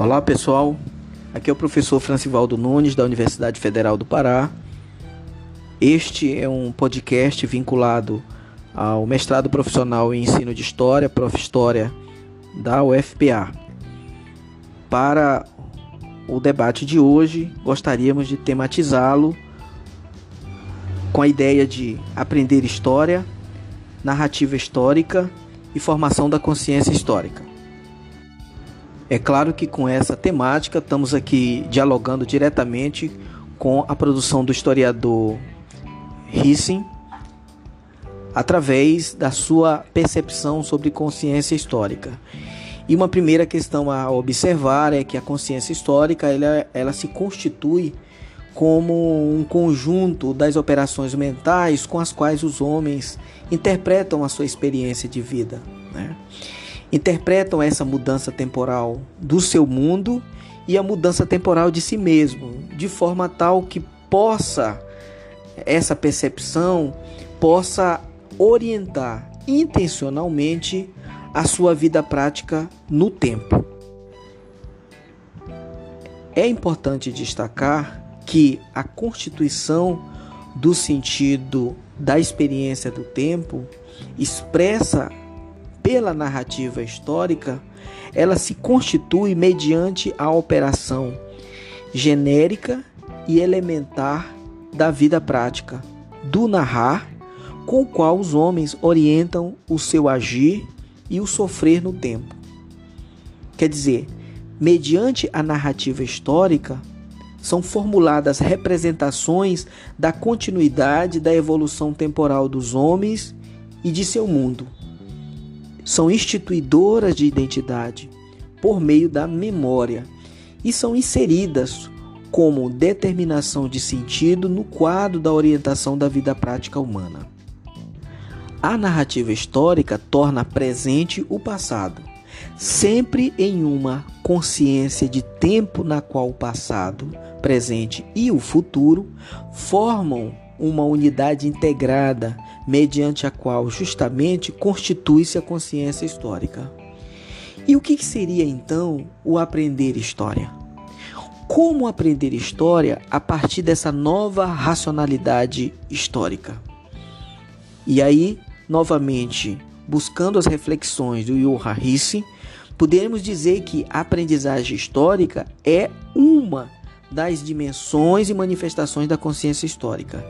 Olá pessoal, aqui é o professor Francivaldo Nunes da Universidade Federal do Pará. Este é um podcast vinculado ao mestrado profissional em ensino de História, Prof. História da UFPA. Para o debate de hoje, gostaríamos de tematizá-lo com a ideia de aprender história, narrativa histórica e formação da consciência histórica. É claro que com essa temática estamos aqui dialogando diretamente com a produção do historiador Hissing através da sua percepção sobre consciência histórica. E uma primeira questão a observar é que a consciência histórica ela, ela se constitui como um conjunto das operações mentais com as quais os homens interpretam a sua experiência de vida. Né? Interpretam essa mudança temporal do seu mundo e a mudança temporal de si mesmo, de forma tal que possa essa percepção possa orientar intencionalmente a sua vida prática no tempo. É importante destacar que a constituição do sentido da experiência do tempo expressa pela narrativa histórica, ela se constitui mediante a operação genérica e elementar da vida prática, do narrar, com o qual os homens orientam o seu agir e o sofrer no tempo. Quer dizer, mediante a narrativa histórica, são formuladas representações da continuidade da evolução temporal dos homens e de seu mundo são instituidoras de identidade por meio da memória e são inseridas como determinação de sentido no quadro da orientação da vida prática humana. A narrativa histórica torna presente o passado, sempre em uma consciência de tempo na qual o passado, presente e o futuro formam uma unidade integrada mediante a qual justamente constitui-se a consciência histórica. E o que seria então o aprender história? Como aprender história a partir dessa nova racionalidade histórica? E aí, novamente, buscando as reflexões do Johan Hisse, podemos dizer que a aprendizagem histórica é uma das dimensões e manifestações da consciência histórica.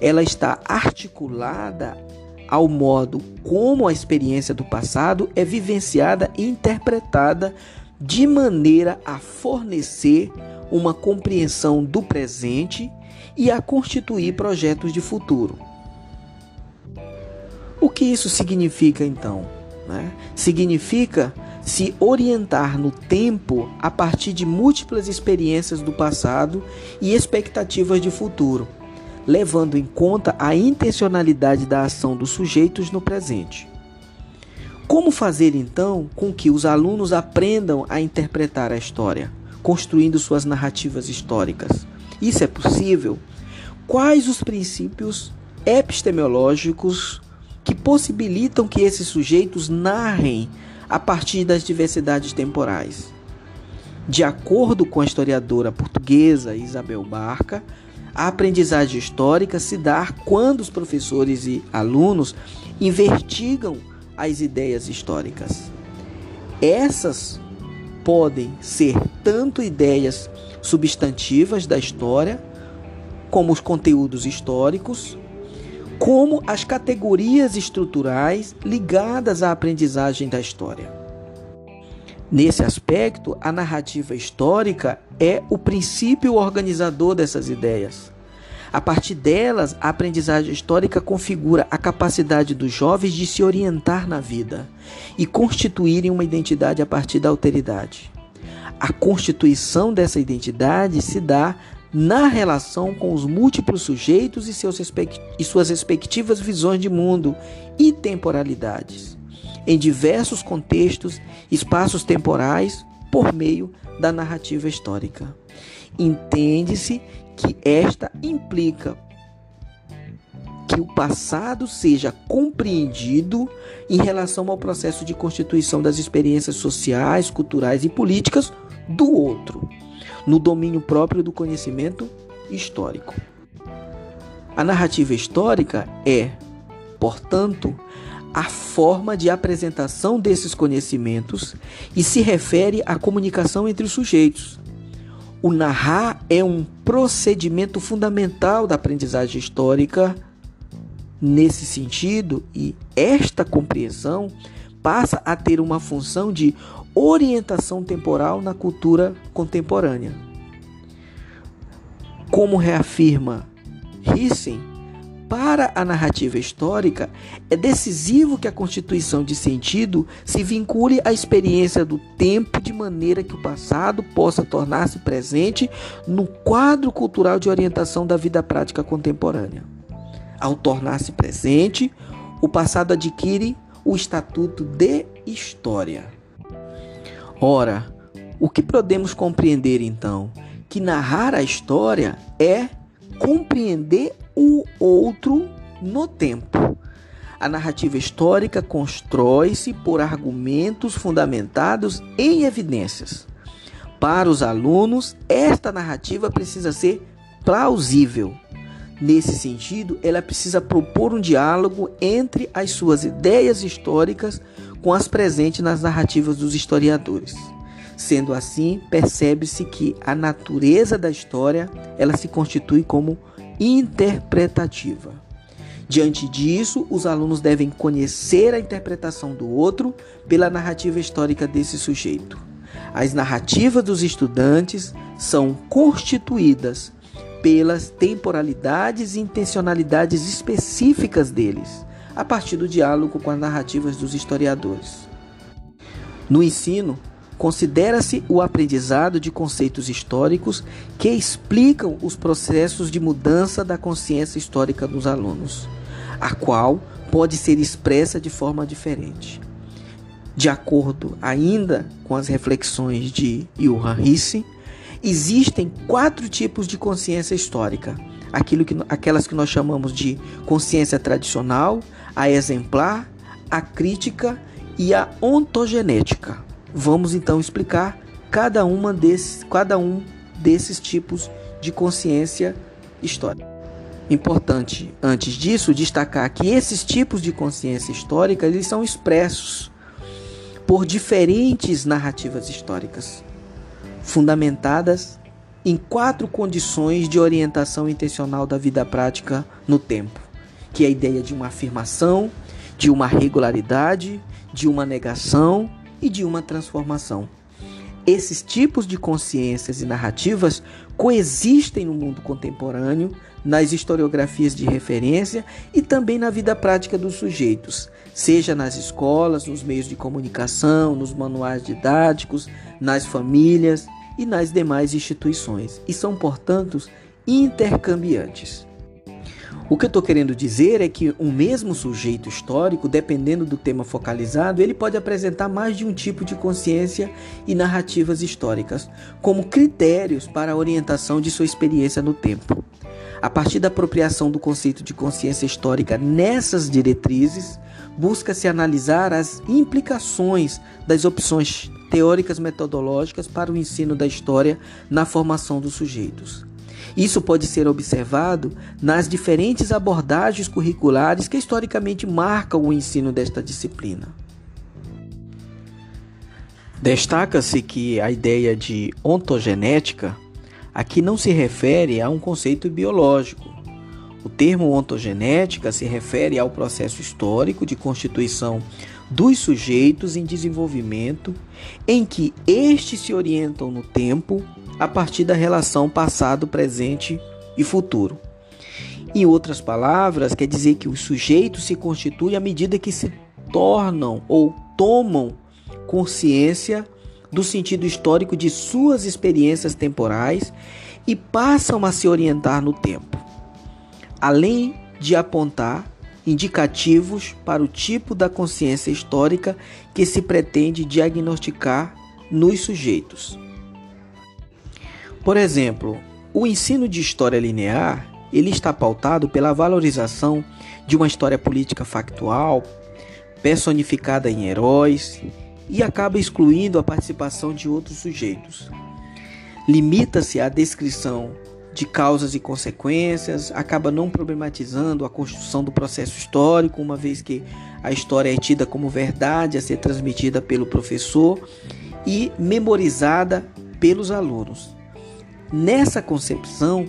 Ela está articulada ao modo como a experiência do passado é vivenciada e interpretada de maneira a fornecer uma compreensão do presente e a constituir projetos de futuro. O que isso significa então? Né? Significa se orientar no tempo a partir de múltiplas experiências do passado e expectativas de futuro, levando em conta a intencionalidade da ação dos sujeitos no presente. Como fazer então com que os alunos aprendam a interpretar a história, construindo suas narrativas históricas? Isso é possível? Quais os princípios epistemológicos que possibilitam que esses sujeitos narrem a partir das diversidades temporais. De acordo com a historiadora portuguesa Isabel Barca, a aprendizagem histórica se dá quando os professores e alunos investigam as ideias históricas. Essas podem ser tanto ideias substantivas da história, como os conteúdos históricos, como as categorias estruturais ligadas à aprendizagem da história. Nesse aspecto, a narrativa histórica é o princípio organizador dessas ideias. A partir delas, a aprendizagem histórica configura a capacidade dos jovens de se orientar na vida e constituírem uma identidade a partir da alteridade. A constituição dessa identidade se dá na relação com os múltiplos sujeitos e, seus e suas respectivas visões de mundo e temporalidades, em diversos contextos, espaços temporais, por meio da narrativa histórica. Entende-se que esta implica que o passado seja compreendido em relação ao processo de constituição das experiências sociais, culturais e políticas do outro, no domínio próprio do conhecimento histórico. A narrativa histórica é, portanto, a forma de apresentação desses conhecimentos e se refere à comunicação entre os sujeitos. O narrar é um procedimento fundamental da aprendizagem histórica nesse sentido, e esta compreensão passa a ter uma função de orientação temporal na cultura contemporânea. Como reafirma Rissen, para a narrativa histórica, é decisivo que a constituição de sentido se vincule à experiência do tempo de maneira que o passado possa tornar-se presente no quadro cultural de orientação da vida prática contemporânea. Ao tornar-se presente, o passado adquire o estatuto de história. Ora, o que podemos compreender então? Que narrar a história é compreender o outro no tempo. A narrativa histórica constrói-se por argumentos fundamentados em evidências. Para os alunos, esta narrativa precisa ser plausível. Nesse sentido, ela precisa propor um diálogo entre as suas ideias históricas com as presentes nas narrativas dos historiadores. Sendo assim, percebe-se que a natureza da história, ela se constitui como interpretativa. Diante disso, os alunos devem conhecer a interpretação do outro pela narrativa histórica desse sujeito. As narrativas dos estudantes são constituídas pelas temporalidades e intencionalidades específicas deles, a partir do diálogo com as narrativas dos historiadores. No ensino, Considera-se o aprendizado de conceitos históricos que explicam os processos de mudança da consciência histórica dos alunos, a qual pode ser expressa de forma diferente. De acordo ainda com as reflexões de Johann Hisse, existem quatro tipos de consciência histórica: aquilo que, aquelas que nós chamamos de consciência tradicional, a exemplar, a crítica e a ontogenética. Vamos então explicar cada, uma desses, cada um desses tipos de consciência histórica. Importante, antes disso, destacar que esses tipos de consciência histórica eles são expressos por diferentes narrativas históricas, fundamentadas em quatro condições de orientação intencional da vida prática no tempo, que é a ideia de uma afirmação, de uma regularidade, de uma negação e de uma transformação. Esses tipos de consciências e narrativas coexistem no mundo contemporâneo, nas historiografias de referência e também na vida prática dos sujeitos, seja nas escolas, nos meios de comunicação, nos manuais didáticos, nas famílias e nas demais instituições, e são, portanto, intercambiantes. O que eu estou querendo dizer é que um mesmo sujeito histórico, dependendo do tema focalizado, ele pode apresentar mais de um tipo de consciência e narrativas históricas, como critérios para a orientação de sua experiência no tempo. A partir da apropriação do conceito de consciência histórica nessas diretrizes, busca-se analisar as implicações das opções teóricas metodológicas para o ensino da história na formação dos sujeitos. Isso pode ser observado nas diferentes abordagens curriculares que historicamente marcam o ensino desta disciplina. Destaca-se que a ideia de ontogenética aqui não se refere a um conceito biológico. O termo ontogenética se refere ao processo histórico de constituição dos sujeitos em desenvolvimento em que estes se orientam no tempo a partir da relação passado, presente e futuro. Em outras palavras, quer dizer que os sujeitos se constituem à medida que se tornam ou tomam consciência do sentido histórico de suas experiências temporais e passam a se orientar no tempo, além de apontar indicativos para o tipo da consciência histórica que se pretende diagnosticar nos sujeitos. Por exemplo, o ensino de história linear, ele está pautado pela valorização de uma história política factual, personificada em heróis e acaba excluindo a participação de outros sujeitos. Limita-se à descrição de causas e consequências, acaba não problematizando a construção do processo histórico, uma vez que a história é tida como verdade a ser transmitida pelo professor e memorizada pelos alunos. Nessa concepção,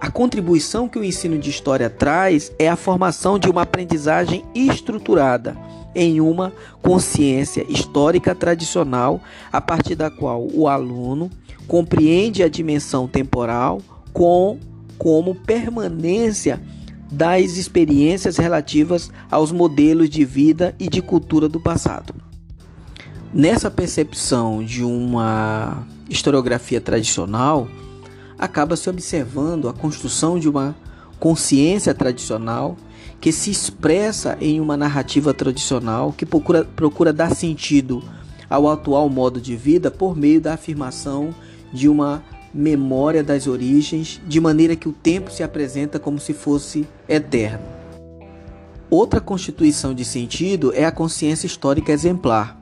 a contribuição que o ensino de história traz é a formação de uma aprendizagem estruturada em uma consciência histórica tradicional, a partir da qual o aluno compreende a dimensão temporal com como permanência das experiências relativas aos modelos de vida e de cultura do passado. Nessa percepção de uma historiografia tradicional, acaba se observando a construção de uma consciência tradicional que se expressa em uma narrativa tradicional que procura, procura dar sentido ao atual modo de vida por meio da afirmação de uma memória das origens, de maneira que o tempo se apresenta como se fosse eterno. Outra constituição de sentido é a consciência histórica exemplar,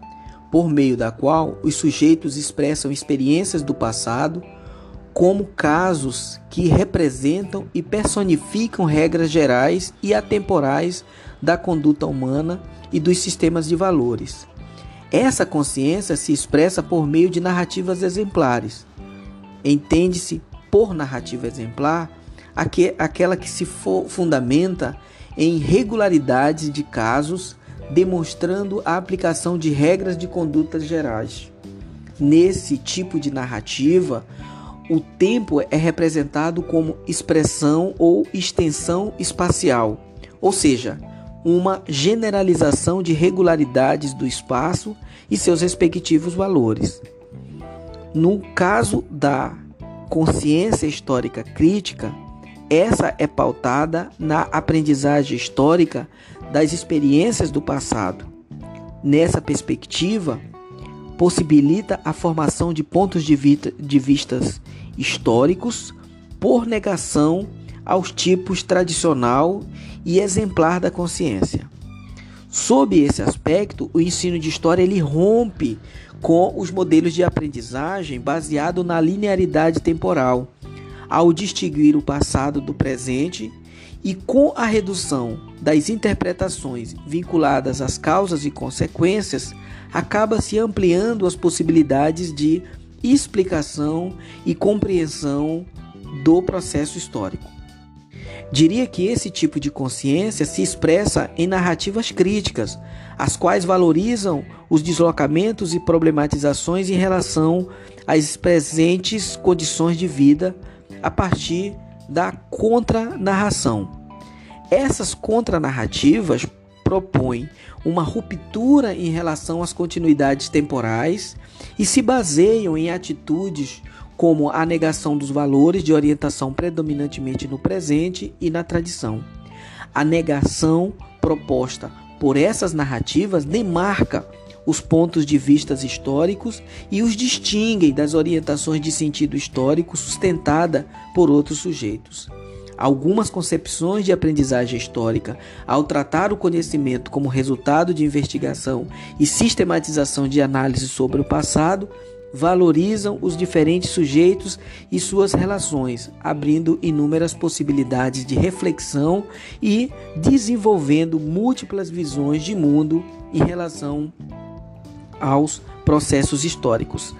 por meio da qual os sujeitos expressam experiências do passado como casos que representam e personificam regras gerais e atemporais da conduta humana e dos sistemas de valores. Essa consciência se expressa por meio de narrativas exemplares. Entende-se por narrativa exemplar aquela que se fundamenta em regularidades de casos, demonstrando a aplicação de regras de condutas gerais. Nesse tipo de narrativa, o tempo é representado como expressão ou extensão espacial, ou seja, uma generalização de regularidades do espaço e seus respectivos valores. No caso da consciência histórica crítica, essa é pautada na aprendizagem histórica das experiências do passado. Nessa perspectiva, possibilita a formação de pontos de, vista, de vistas históricos por negação aos tipos tradicional e exemplar da consciência. Sob esse aspecto, o ensino de história ele rompe com os modelos de aprendizagem baseado na linearidade temporal, ao distinguir o passado do presente e com a redução das interpretações vinculadas às causas e consequências, acaba se ampliando as possibilidades de explicação e compreensão do processo histórico. Diria que esse tipo de consciência se expressa em narrativas críticas, as quais valorizam os deslocamentos e problematizações em relação às presentes condições de vida a partir da contranarração. Essas contranarrativas propõem uma ruptura em relação às continuidades temporais e se baseiam em atitudes como a negação dos valores de orientação predominantemente no presente e na tradição. A negação proposta por essas narrativas demarca os pontos de vistas históricos e os distinguem das orientações de sentido histórico sustentada por outros sujeitos. Algumas concepções de aprendizagem histórica, ao tratar o conhecimento como resultado de investigação e sistematização de análise sobre o passado, valorizam os diferentes sujeitos e suas relações, abrindo inúmeras possibilidades de reflexão e desenvolvendo múltiplas visões de mundo em relação aos processos históricos.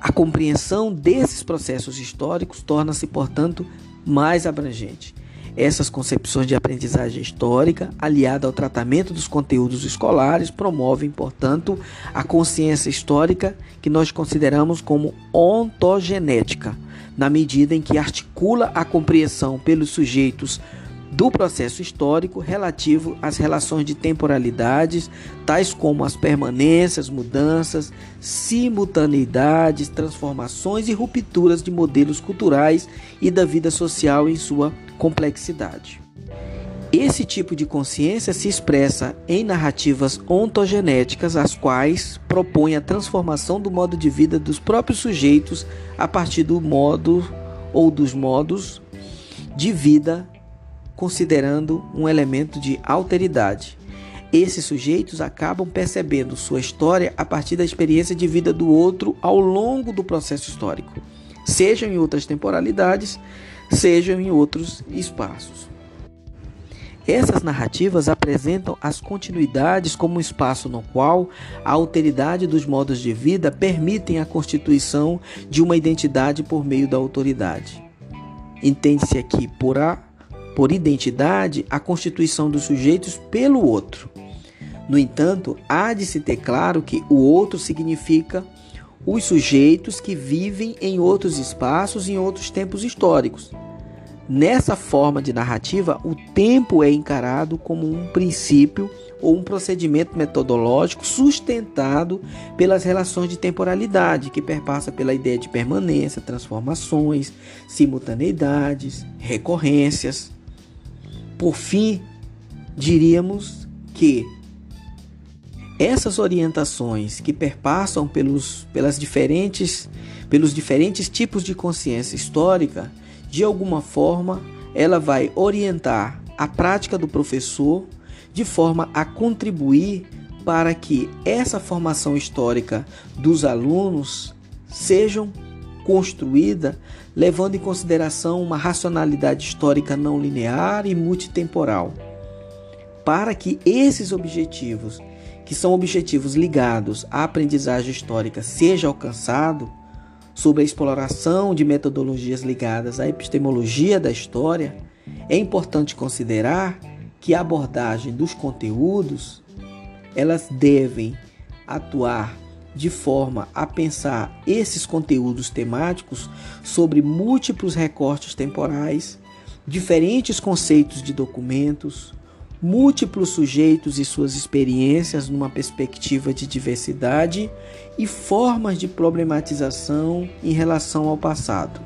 A compreensão desses processos históricos torna-se, portanto, mais abrangente. Essas concepções de aprendizagem histórica, aliada ao tratamento dos conteúdos escolares, promovem, portanto, a consciência histórica que nós consideramos como ontogenética, na medida em que articula a compreensão pelos sujeitos do processo histórico relativo às relações de temporalidades, tais como as permanências, mudanças, simultaneidades, transformações e rupturas de modelos culturais e da vida social em sua complexidade. Esse tipo de consciência se expressa em narrativas ontogenéticas, as quais propõem a transformação do modo de vida dos próprios sujeitos a partir do modo ou dos modos de vida considerando um elemento de alteridade. esses sujeitos acabam percebendo sua história a partir da experiência de vida do outro ao longo do processo histórico, sejam em outras temporalidades, sejam em outros espaços. Essas narrativas apresentam as continuidades como um espaço no qual a alteridade dos modos de vida permitem a constituição de uma identidade por meio da autoridade. Entende-se aqui por, a, por identidade a constituição dos sujeitos pelo outro. No entanto, há de se ter claro que o outro significa os sujeitos que vivem em outros espaços e em outros tempos históricos Nessa forma de narrativa, o tempo é encarado como um princípio ou um procedimento metodológico sustentado pelas relações de temporalidade, que perpassa pela ideia de permanência, transformações, simultaneidades, recorrências. Por fim, diríamos que essas orientações que perpassam pelos, pelas diferentes, pelos diferentes tipos de consciência histórica de alguma forma, ela vai orientar a prática do professor de forma a contribuir para que essa formação histórica dos alunos sejam construída levando em consideração uma racionalidade histórica não linear e multitemporal. Para que esses objetivos, que são objetivos ligados à aprendizagem histórica, seja alcançado, sobre a exploração de metodologias ligadas à epistemologia da história, é importante considerar que a abordagem dos conteúdos elas devem atuar de forma a pensar esses conteúdos temáticos sobre múltiplos recortes temporais, diferentes conceitos de documentos, múltiplos sujeitos e suas experiências numa perspectiva de diversidade e formas de problematização em relação ao passado.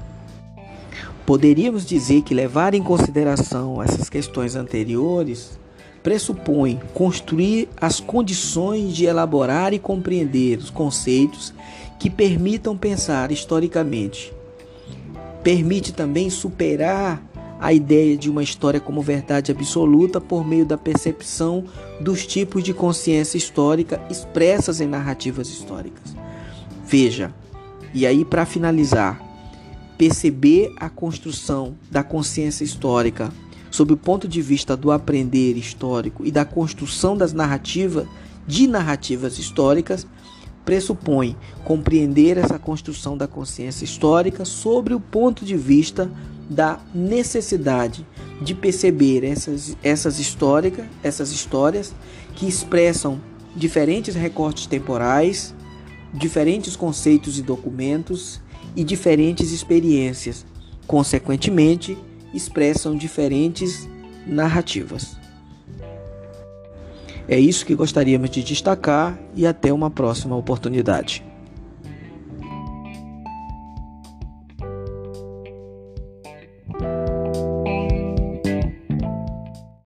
Poderíamos dizer que levar em consideração essas questões anteriores pressupõe construir as condições de elaborar e compreender os conceitos que permitam pensar historicamente. Permite também superar a ideia de uma história como verdade absoluta por meio da percepção dos tipos de consciência histórica expressas em narrativas históricas. Veja, e aí para finalizar, perceber a construção da consciência histórica sob o ponto de vista do aprender histórico e da construção das narrativas de narrativas históricas pressupõe compreender essa construção da consciência histórica sobre o ponto de vista da necessidade de perceber essas, essas, histórica, essas histórias que expressam diferentes recortes temporais, diferentes conceitos e documentos e diferentes experiências. Consequentemente, expressam diferentes narrativas. É isso que gostaríamos de destacar e até uma próxima oportunidade.